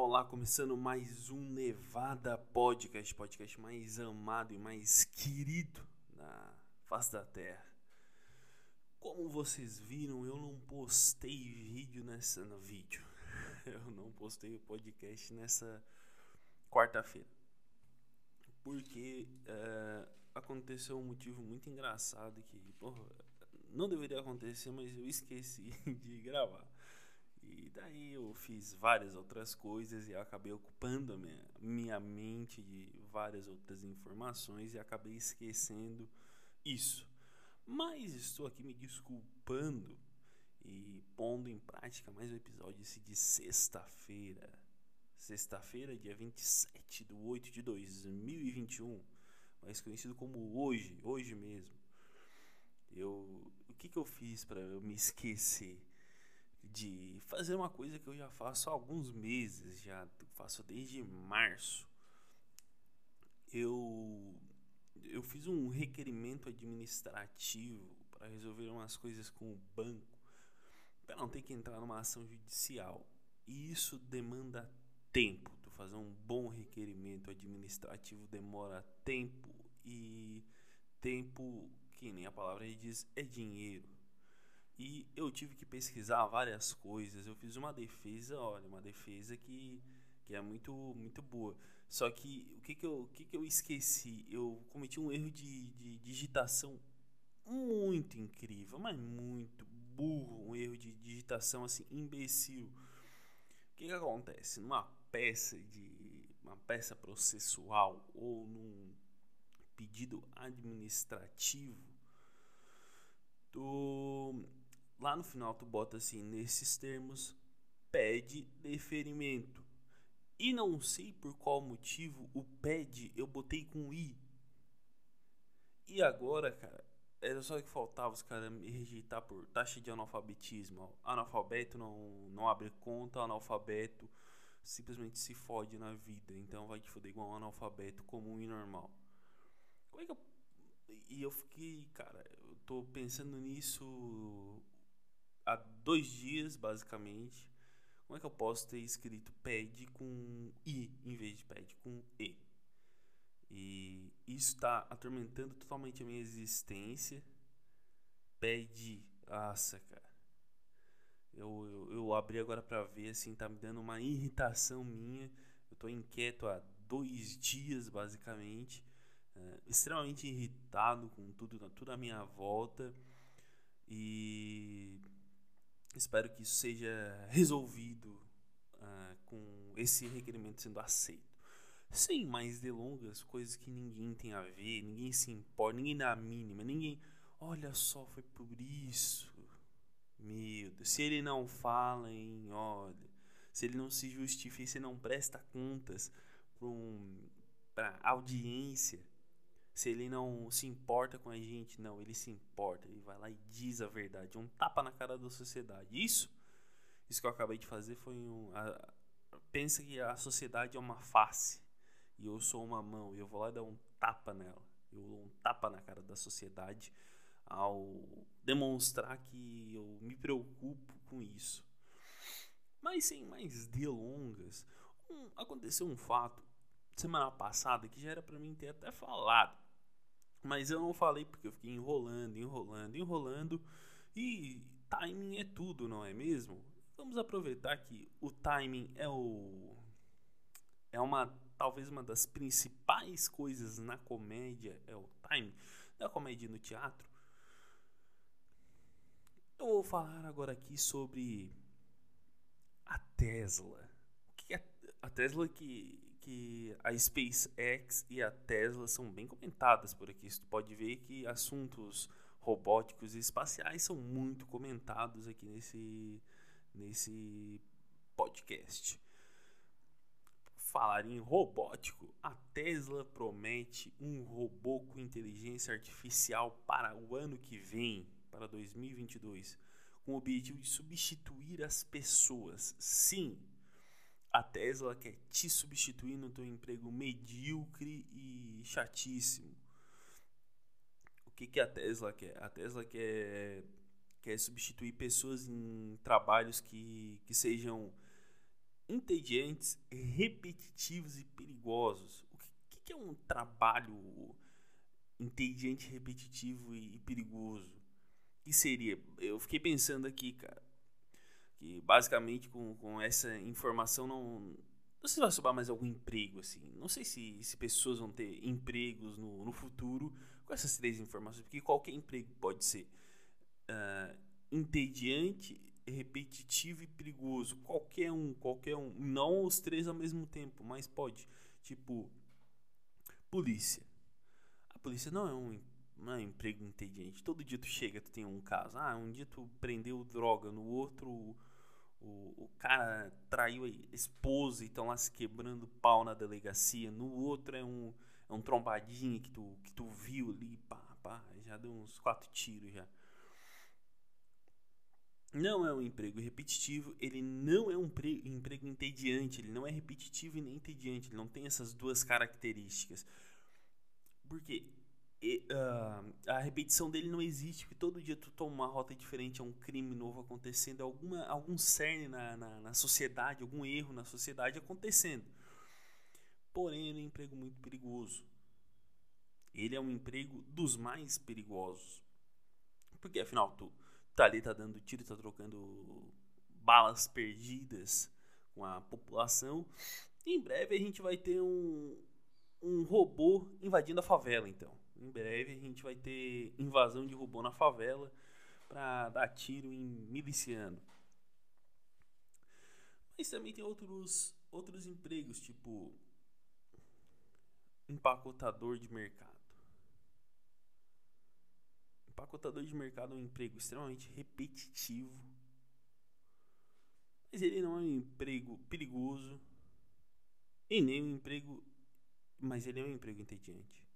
olá, começando mais um Nevada Podcast, podcast mais amado e mais querido na face da Terra. Como vocês viram, eu não postei vídeo nessa no vídeo. Eu não postei o podcast nessa quarta-feira. Porque é, aconteceu um motivo muito engraçado que, porra, não deveria acontecer, mas eu esqueci de gravar. E daí eu fiz várias outras coisas e acabei ocupando a minha, minha mente de várias outras informações e acabei esquecendo isso. Mas estou aqui me desculpando e pondo em prática mais um episódio esse de sexta-feira. Sexta-feira, dia 27 de 8 de 2021, mais conhecido como hoje, hoje mesmo. Eu, o que, que eu fiz para eu me esquecer? De fazer uma coisa que eu já faço há alguns meses, já faço desde março. Eu eu fiz um requerimento administrativo para resolver umas coisas com o banco, para não ter que entrar numa ação judicial. E isso demanda tempo. Tu fazer um bom requerimento administrativo demora tempo e tempo, que nem a palavra diz, é dinheiro. E eu tive que pesquisar várias coisas. Eu fiz uma defesa, olha, uma defesa que, que é muito, muito boa. Só que o que, que, eu, o que, que eu esqueci? Eu cometi um erro de, de digitação muito incrível, mas muito burro. Um erro de digitação assim, imbecil. O que, que acontece? Numa peça de. uma peça processual ou num pedido administrativo, tu lá no final tu bota assim, nesses termos, pede deferimento. E não sei por qual motivo o pede eu botei com i. E agora, cara, era só que faltava os caras me rejeitar por taxa de analfabetismo. Analfabeto não, não abre conta, analfabeto simplesmente se fode na vida. Então vai te foder igual um analfabeto comum e normal. Como é que eu. E eu fiquei, cara, eu tô pensando nisso há dois dias, basicamente. Como é que eu posso ter escrito pede com i em vez de pede com e? E isso está atormentando totalmente a minha existência. Pede, nossa, cara. Eu, eu, eu abri agora para ver, assim, tá me dando uma irritação minha. Eu tô inquieto há dois dias, basicamente. É, extremamente irritado com tudo, tudo à minha volta. E Espero que isso seja resolvido uh, com esse requerimento sendo aceito. Sem mais delongas, coisas que ninguém tem a ver, ninguém se importa, ninguém dá a mínima, ninguém. Olha só, foi por isso. Meu Deus, se ele não fala, hein, olha. Se ele não se justifica, se não presta contas para um, audiência, se ele não se importa com a gente, não, ele se importa, ele vai lá e diz a verdade, um tapa na cara da sociedade. Isso, isso que eu acabei de fazer foi um. A, pensa que a sociedade é uma face e eu sou uma mão e eu vou lá dar um tapa nela. Eu dou um tapa na cara da sociedade ao demonstrar que eu me preocupo com isso. Mas sem mais delongas, um, aconteceu um fato semana passada que já era para mim ter até falado. Mas eu não falei porque eu fiquei enrolando, enrolando, enrolando. E timing é tudo, não é mesmo? Vamos aproveitar que o timing é o é uma talvez uma das principais coisas na comédia é o timing da comédia no teatro. Eu vou falar agora aqui sobre a Tesla. O que é a Tesla que que a SpaceX e a Tesla são bem comentadas por aqui. Você pode ver que assuntos robóticos e espaciais são muito comentados aqui nesse, nesse podcast. Falar em robótico, a Tesla promete um robô com inteligência artificial para o ano que vem, para 2022, com o objetivo de substituir as pessoas. Sim, a Tesla quer te substituir no teu emprego medíocre e chatíssimo. O que, que a Tesla quer? A Tesla quer, quer substituir pessoas em trabalhos que, que sejam entediantes, repetitivos e perigosos. O que, que é um trabalho entediante, repetitivo e, perigoso? O que seria? Eu fiquei pensando aqui, cara, que basicamente com, com essa informação não, não sei se vai sobrar mais algum emprego, assim. Não sei se, se pessoas vão ter empregos no, no futuro com essas três informações, porque qualquer emprego pode ser uh, entediante, repetitivo e perigoso. Qualquer um, qualquer um. Não os três ao mesmo tempo, mas pode. Tipo, polícia. A polícia não é um, não é um emprego entediante. Todo dia tu chega, tu tem um caso. Ah, um dia tu prendeu droga, no outro o, o cara traiu a esposa e estão lá se quebrando pau na delegacia. No outro é um, é um trombadinho que tu, que tu viu ali, pá, pá, já deu uns quatro tiros já não é um emprego repetitivo, ele não é um emprego entediante, ele não é repetitivo e nem entediante, ele não tem essas duas características. Porque uh, a repetição dele não existe, porque todo dia tu toma uma rota diferente, é um crime novo acontecendo, alguma, algum cerne na, na, na sociedade, algum erro na sociedade acontecendo. Porém, é um emprego muito perigoso. Ele é um emprego dos mais perigosos. Porque afinal, tu tá ali, tá dando tiro, tá trocando balas perdidas com a população. E em breve a gente vai ter um, um robô invadindo a favela, então. Em breve a gente vai ter invasão de robô na favela para dar tiro em miliciano. Mas também tem outros, outros empregos, tipo empacotador de mercado. Empacotador de mercado é um emprego extremamente repetitivo. Mas ele não é um emprego perigoso. E nem um emprego. Mas ele é um emprego entediante.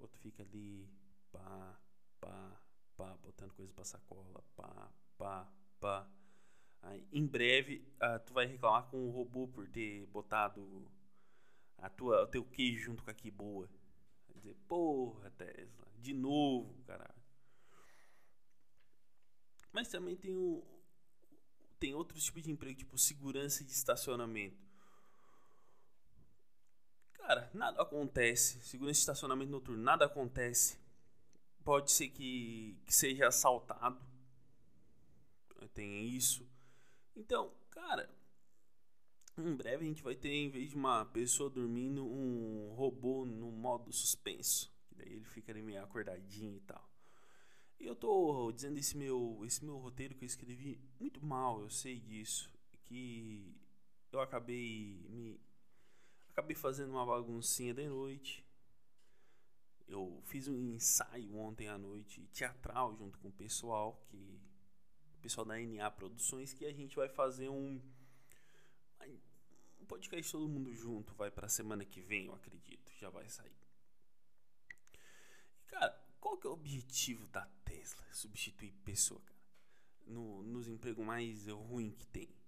Outro fica ali, pá, pá, pá, botando coisa pra sacola, pá, pá, pá. Aí, em breve, uh, tu vai reclamar com o robô por ter botado a tua, o teu queijo junto com a que boa. Vai dizer, porra, Tesla, de novo, caralho. Mas também tem o tem outros tipos de emprego, tipo segurança de estacionamento. Cara, nada acontece. Segurança de estacionamento noturno, nada acontece. Pode ser que, que seja assaltado. Tem isso. Então, cara, em breve a gente vai ter, em vez de uma pessoa dormindo, um robô no modo suspenso. Daí ele fica ali meio acordadinho e tal. E eu tô dizendo esse meu, esse meu roteiro que eu escrevi muito mal, eu sei disso. Que eu acabei me. Acabei fazendo uma baguncinha de noite. Eu fiz um ensaio ontem à noite, teatral, junto com o pessoal, que. O pessoal da NA Produções, que a gente vai fazer um. Um podcast todo mundo junto, vai pra semana que vem, eu acredito, já vai sair. Cara, qual que é o objetivo da Tesla? Substituir pessoa, cara. No, nos empregos mais ruins que tem.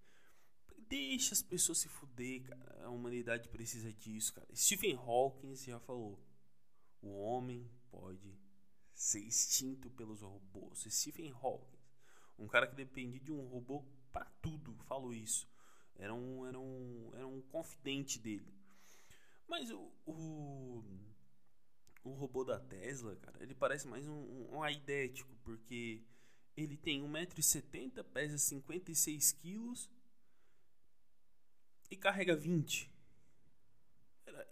Deixa as pessoas se fuder, cara. A humanidade precisa disso, cara. Stephen Hawking já falou. O homem pode ser extinto pelos robôs. Stephen Hawking, um cara que dependia de um robô para tudo, falou isso. Era um, era um, era um confidente dele. Mas o, o o robô da Tesla, cara, ele parece mais um, um aidético, porque ele tem 1,70m, pesa 56kg e carrega 20.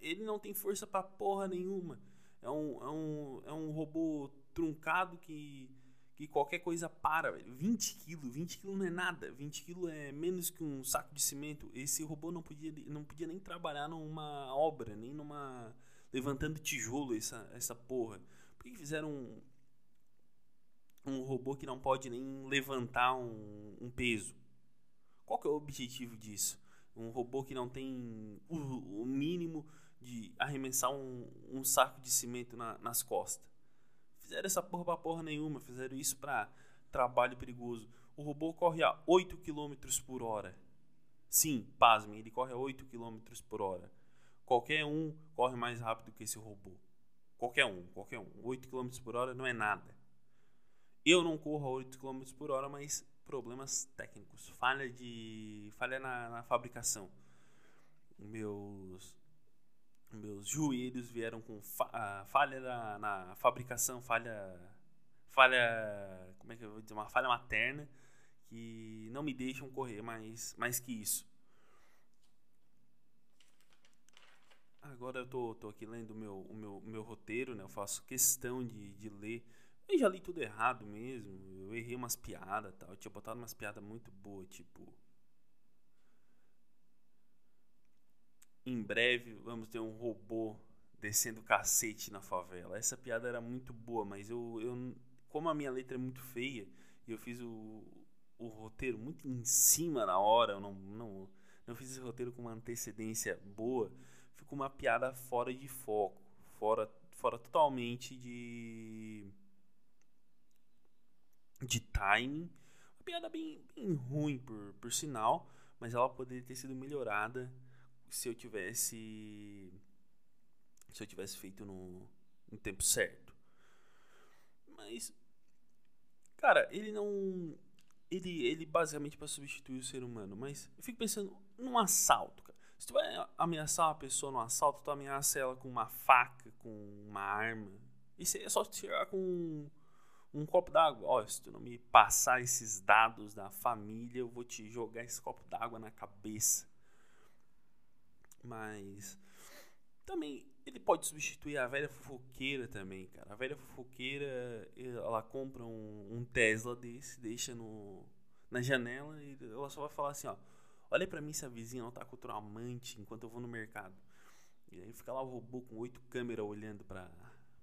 Ele não tem força pra porra nenhuma. É um, é um, é um robô truncado que, que qualquer coisa para, velho. 20 kg, 20 kg não é nada. 20 kg é menos que um saco de cimento. Esse robô não podia, não podia nem trabalhar numa obra, nem numa levantando tijolo essa, essa porra? Por que fizeram um, um robô que não pode nem levantar um, um peso? Qual que é o objetivo disso? Um robô que não tem o, o mínimo de arremessar um, um saco de cimento na, nas costas. Fizeram essa porra pra porra nenhuma, fizeram isso pra trabalho perigoso. O robô corre a 8 km por hora. Sim, pasmem, ele corre a 8 km por hora. Qualquer um corre mais rápido que esse robô. Qualquer um, qualquer um. 8 km por hora não é nada. Eu não corro a 8 km por hora, mas problemas técnicos, falha de falha na, na fabricação. Meus meus joelhos vieram com fa falha na, na, fabricação, falha falha, como é que eu vou dizer, uma falha materna que não me deixam correr mais mais que isso. Agora eu tô, tô aqui lendo o meu, o meu, meu roteiro, né? Eu faço questão de, de ler. Eu já li tudo errado mesmo. Eu errei umas piadas tal. Eu tinha botado umas piadas muito boas, tipo. Em breve vamos ter um robô descendo cacete na favela. Essa piada era muito boa, mas eu, eu como a minha letra é muito feia e eu fiz o, o roteiro muito em cima na hora, eu não, não, não fiz esse roteiro com uma antecedência boa ficou uma piada fora de foco, fora, fora totalmente de de timing. Uma piada bem, bem ruim, por, por sinal, mas ela poderia ter sido melhorada se eu tivesse se eu tivesse feito no, no tempo certo. Mas cara, ele não ele ele basicamente para substituir o ser humano, mas eu fico pensando num assalto, cara. Se tu vai ameaçar uma pessoa no assalto, tu ameaça ela com uma faca, com uma arma. Isso é só tirar com um, copo d'água. Ó, se tu não me passar esses dados da família, eu vou te jogar esse copo d'água na cabeça. Mas também ele pode substituir a velha fofoqueira também, cara. A velha fofoqueira, ela compra um, um Tesla desse, deixa no, na janela e ela só vai falar assim, ó Olha para mim se a vizinha não tá com outro amante enquanto eu vou no mercado. E aí fica lá o robô com oito câmeras olhando para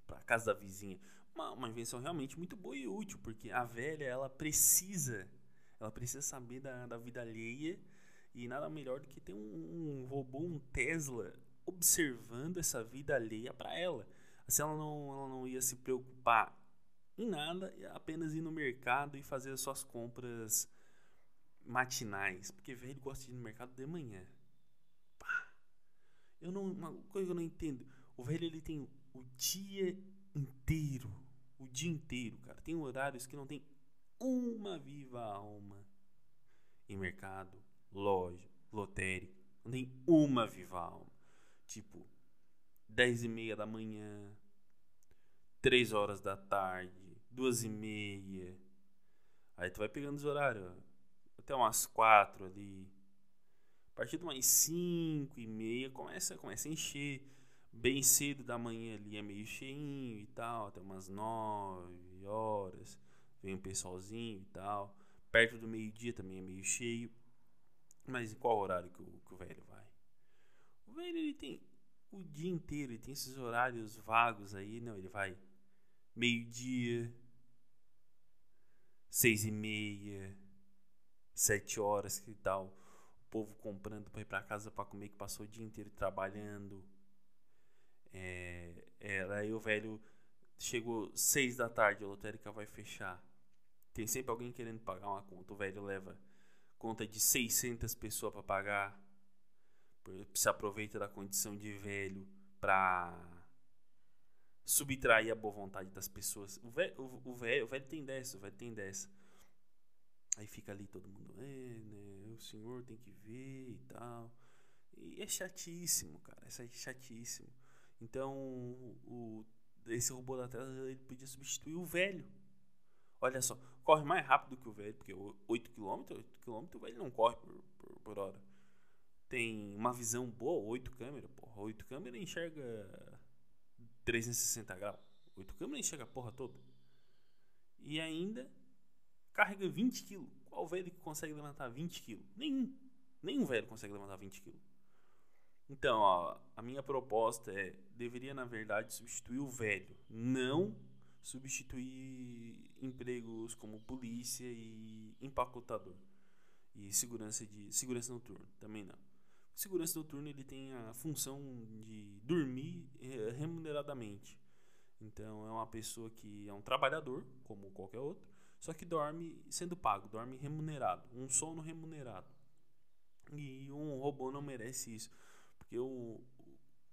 para casa da vizinha. Uma, uma invenção realmente muito boa e útil, porque a velha ela precisa, ela precisa saber da, da vida alheia e nada melhor do que ter um, um robô, um Tesla observando essa vida alheia para ela. Assim ela não, ela não ia se preocupar em nada, apenas ir no mercado e fazer as suas compras matinais, porque velho gosta de ir no mercado de manhã. Pá. Eu não, uma coisa que eu não entendo, o velho ele tem o dia inteiro, o dia inteiro, cara. Tem horários que não tem uma viva alma em mercado, loja, lotérica. Não tem uma viva alma. Tipo, dez e meia da manhã, três horas da tarde, duas e meia. Aí tu vai pegando os horários até umas quatro ali. A partir de umas cinco e meia começa, começa a encher. Bem cedo da manhã ali é meio cheinho e tal, até umas nove horas. Vem um pessoalzinho e tal. Perto do meio-dia também é meio cheio. Mas em qual horário que o, que o velho vai? O velho ele tem o dia inteiro, ele tem esses horários vagos aí, não, ele vai meio-dia, seis e meia, sete horas que tal o povo comprando para ir para casa para comer que passou o dia inteiro trabalhando é, é, aí o velho chegou seis da tarde a lotérica vai fechar tem sempre alguém querendo pagar uma conta o velho leva conta de 600 pessoas para pagar se aproveita da condição de velho para subtrair a boa vontade das pessoas o velho, o, o velho, o velho tem dessa o velho tem dessa Aí fica ali todo mundo, é, né? O senhor tem que ver e tal. E é chatíssimo, cara. É chatíssimo. Então, o, esse robô da tela ele podia substituir o velho. Olha só, corre mais rápido que o velho, porque 8 km, 8 km o velho não corre por, por, por hora. Tem uma visão boa, 8 câmeras, porra. 8 câmeras enxerga 360 graus. 8 câmeras enxerga a porra toda. E ainda carrega 20 quilos. Qual velho que consegue levantar 20 quilos? Nenhum. Nenhum velho consegue levantar 20 quilos. Então, ó, a minha proposta é: deveria, na verdade, substituir o velho, não substituir empregos como polícia e empacotador. E segurança de segurança noturna também não. Segurança noturna ele tem a função de dormir eh, remuneradamente. Então é uma pessoa que é um trabalhador como qualquer outro só que dorme sendo pago, dorme remunerado, um sono remunerado. E um robô não merece isso, porque o,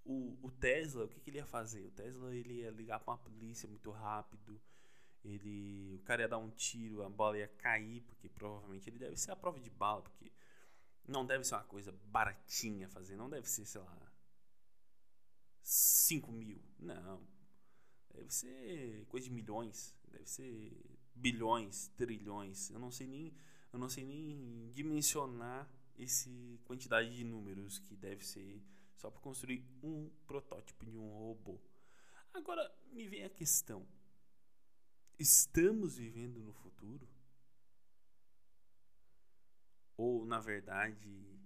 o, o Tesla, o que, que, ele ia fazer? O Tesla ele ia ligar para uma polícia muito rápido, ele, o cara ia dar um tiro, a bola ia cair, porque provavelmente ele deve ser a prova de bala, porque não deve ser uma coisa baratinha fazer, não deve ser, sei lá, 5 mil. Não. Deve ser coisa de milhões, deve ser bilhões, trilhões. Eu não sei nem, eu não sei nem dimensionar esse quantidade de números que deve ser só para construir um protótipo de um robô. Agora me vem a questão: estamos vivendo no futuro? Ou na verdade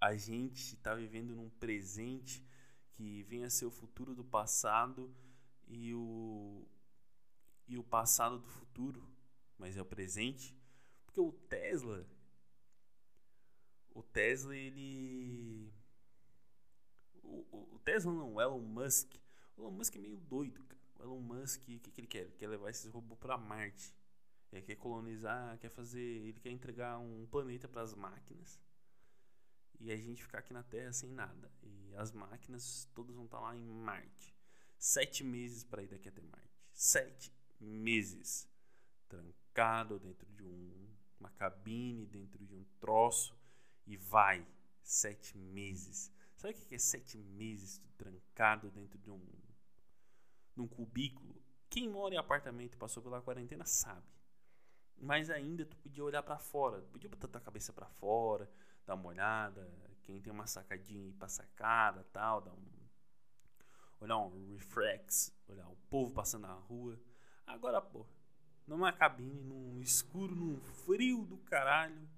a gente está vivendo num presente que vem a ser o futuro do passado e o e o passado do futuro, mas é o presente, porque o Tesla o Tesla ele o, o Tesla não, o Elon Musk. O Elon Musk é meio doido, cara. O Elon Musk, o que, que ele quer? Ele quer levar esses robôs para Marte. Ele quer colonizar, quer fazer, ele quer entregar um planeta para as máquinas. E a gente ficar aqui na Terra sem nada. E as máquinas todas vão estar tá lá em Marte. Sete meses para ir daqui até Marte. Sete meses. Trancado dentro de um, uma cabine, dentro de um troço. E vai. Sete meses. Sabe o que é sete meses trancado dentro de um, de um cubículo? Quem mora em apartamento e passou pela quarentena sabe. Mas ainda tu podia olhar para fora, podia botar tua cabeça para fora, dar uma olhada, quem tem uma sacadinha ir pra sacada, tal, dar um olhar um reflex, olhar o povo passando na rua. Agora, pô, numa cabine, num escuro, num frio do caralho.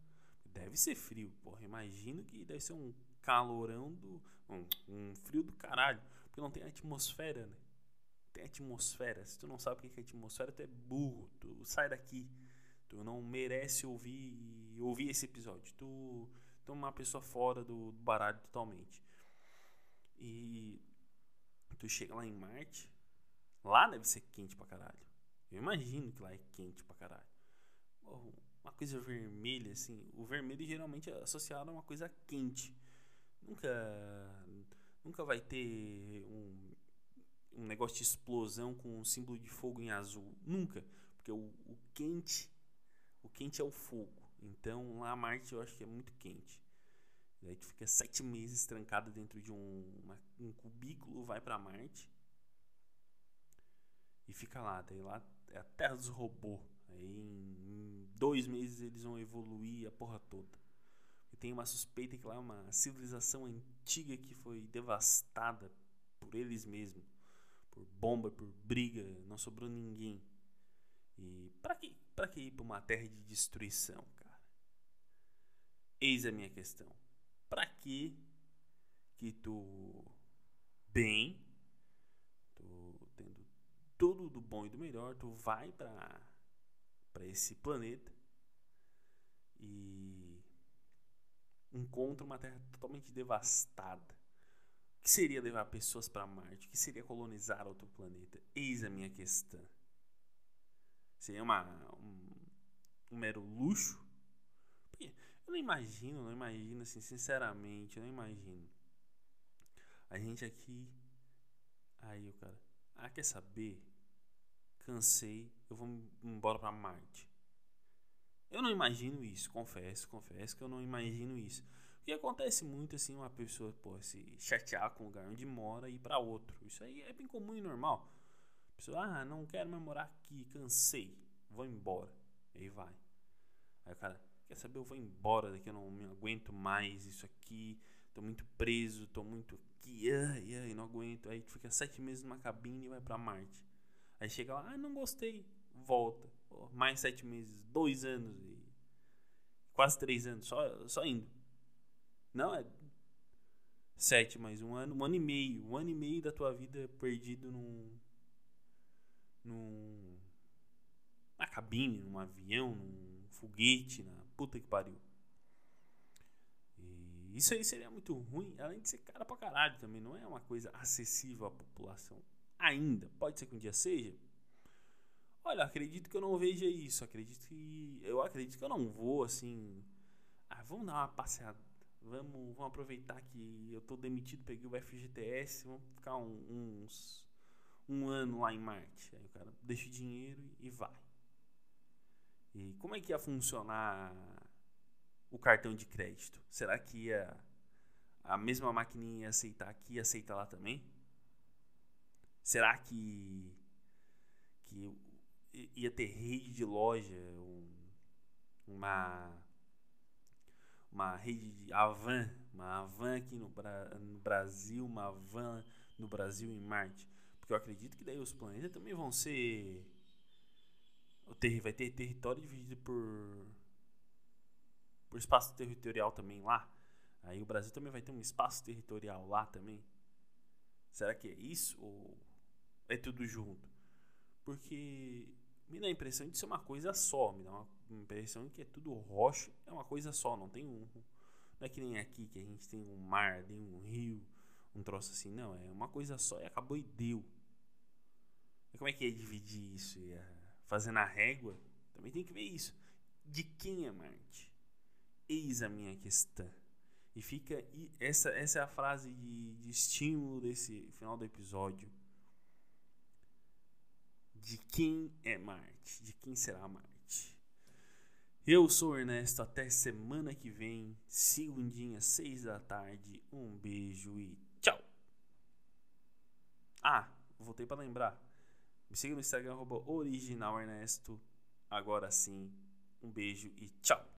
Deve ser frio, porra. Imagino que deve ser um calorão do. Um, um, frio do caralho. Porque não tem atmosfera, né? Tem atmosfera. Se tu não sabe o que é atmosfera, tu é burro. Tu sai daqui. Tu não merece ouvir ouvir esse episódio. Tu, tu é uma pessoa fora do, do baralho totalmente. E tu chega lá em Marte. Lá deve ser quente pra caralho. Eu imagino que lá é quente pra caralho. Uma coisa vermelha, assim. O vermelho geralmente é associado a uma coisa quente nunca nunca vai ter um, um negócio de explosão com um símbolo de fogo em azul. Nunca. Porque o, o quente o quente é o fogo. Então lá Marte eu acho que é muito quente. E aí tu fica sete meses trancado dentro de um, uma, um cubículo, vai para Marte e fica lá. Daí lá é a terra dos robôs. Aí em dois meses eles vão evoluir a porra toda tem uma suspeita que lá é uma civilização antiga que foi devastada por eles mesmos, por bomba, por briga, não sobrou ninguém. E para que, para que ir para uma terra de destruição, cara? Eis a minha questão. Para que que tu bem, tu tendo tudo do bom e do melhor, tu vai para para esse planeta e encontra uma Terra totalmente devastada. O que seria levar pessoas para Marte? O que seria colonizar outro planeta? Eis a minha questão. Seria uma, um, um mero luxo? Porque eu não imagino, não imagino assim, sinceramente, eu não imagino. A gente aqui. Aí o cara. Ah, quer saber? Cansei, eu vou embora para Marte. Eu não imagino isso, confesso, confesso que eu não imagino isso. Porque acontece muito assim, uma pessoa pô, se chatear com o lugar onde mora e ir para outro. Isso aí é bem comum e normal. A pessoa, ah, não quero mais morar aqui, cansei, vou embora. Aí vai. Aí o cara, quer saber, eu vou embora daqui, eu não me aguento mais isso aqui, tô muito preso, tô muito aqui, ai, ai, não aguento. Aí fica sete meses numa cabine e vai para Marte. Aí chega lá, ah, não gostei, volta mais sete meses, dois anos e quase três anos, só, só indo. Não, é sete mais um ano, um ano e meio, um ano e meio da tua vida perdido num, num na cabine, num avião, num foguete, na puta que pariu. E isso aí seria muito ruim, além de ser cara pra caralho também, não é uma coisa acessível à população. Ainda, pode ser que um dia seja, Olha, acredito que eu não veja isso. Acredito que. Eu acredito que eu não vou, assim. Ah, vamos dar uma passeada. Vamos, vamos aproveitar que eu tô demitido, peguei o FGTS. Vamos ficar um, uns, um ano lá em Marte. Aí o cara deixa o dinheiro e vai. E como é que ia funcionar o cartão de crédito? Será que ia a mesma maquininha ia aceitar aqui e aceita lá também? Será que que ia ter rede de loja, um, uma uma rede de Avan, uma Avan aqui no, no Brasil, uma Avan no Brasil em Marte? Porque eu acredito que daí os planetas também vão ser vai ter território dividido por por espaço territorial também lá. Aí o Brasil também vai ter um espaço territorial lá também. Será que é isso ou é tudo junto? Porque me dá a impressão de ser uma coisa só, me dá uma impressão de que é tudo rocha, é uma coisa só, não tem um. Não é que nem aqui que a gente tem um mar, tem um rio, um troço assim, não, é uma coisa só e acabou e deu. E como é que é dividir isso? E fazer na régua? Também tem que ver isso. De quem é Marte? Eis a minha questão. E fica. E essa, essa é a frase de, de estímulo desse final do episódio. De quem é Marte? De quem será Marte? Eu sou Ernesto. Até semana que vem, segundinha, seis da tarde. Um beijo e tchau. Ah, voltei para lembrar. Me siga no Instagram, Ernesto. Agora sim, um beijo e tchau.